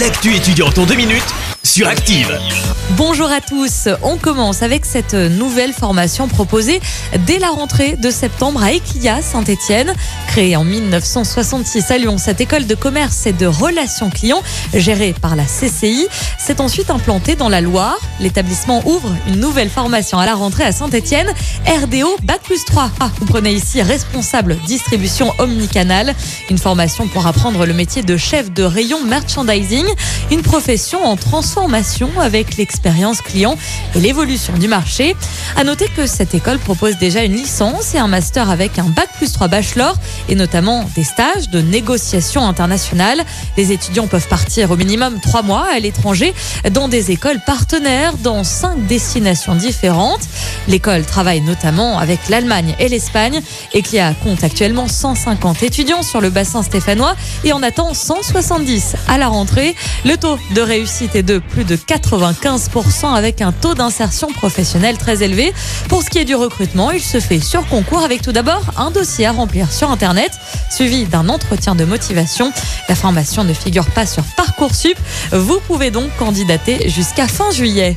L'actu étudiante en deux minutes sur Active. Bonjour à tous. On commence avec cette nouvelle formation proposée dès la rentrée de septembre à Eclia Saint-Étienne. Créée en 1966 à Lyon, cette école de commerce et de relations clients gérée par la CCI s'est ensuite implantée dans la Loire. L'établissement ouvre une nouvelle formation à la rentrée à Saint-Étienne. RDO Bac plus 3. Ah, vous prenez ici responsable distribution omnicanal. Une formation pour apprendre le métier de chef de rayon merchandising. Une profession en transformation avec l'expérience client et l'évolution du marché. À noter que cette école propose déjà une licence et un master avec un bac plus 3 bachelor et notamment des stages de négociation internationale. Les étudiants peuvent partir au minimum trois mois à l'étranger dans des écoles partenaires dans cinq destinations différentes. L'école travaille notamment avec l'Allemagne et l'Espagne et qui compte actuellement 150 étudiants sur le bassin stéphanois et en attend 170 à la rentrée. Le taux de réussite est de plus de 95% avec un taux d'insertion professionnelle très élevé. Pour ce qui est du recrutement, il se fait sur concours avec tout d'abord un dossier à remplir sur Internet, suivi d'un entretien de motivation. La formation ne figure pas sur Parcoursup. Vous pouvez donc jusqu'à fin juillet.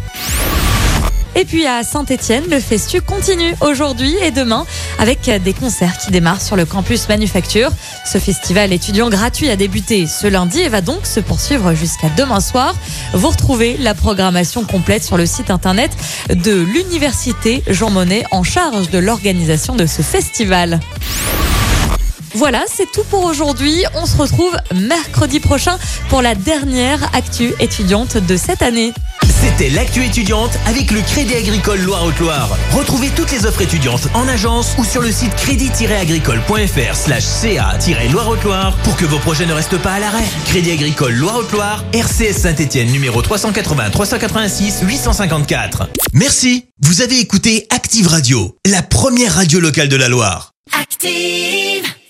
Et puis à Saint-Etienne, le festu continue aujourd'hui et demain avec des concerts qui démarrent sur le campus Manufacture. Ce festival étudiant gratuit a débuté ce lundi et va donc se poursuivre jusqu'à demain soir. Vous retrouvez la programmation complète sur le site internet de l'université Jean Monnet en charge de l'organisation de ce festival. Voilà, c'est tout pour aujourd'hui. On se retrouve mercredi prochain pour la dernière actu étudiante de cette année. C'était l'actu étudiante avec le Crédit Agricole Loire-Haute-Loire. Retrouvez toutes les offres étudiantes en agence ou sur le site crédit-agricole.fr slash ca-loire-haute-Loire pour que vos projets ne restent pas à l'arrêt. Crédit Agricole Loire-Haute-Loire, RCS Saint-Etienne numéro 380 386 854. Merci. Vous avez écouté Active Radio, la première radio locale de la Loire. Active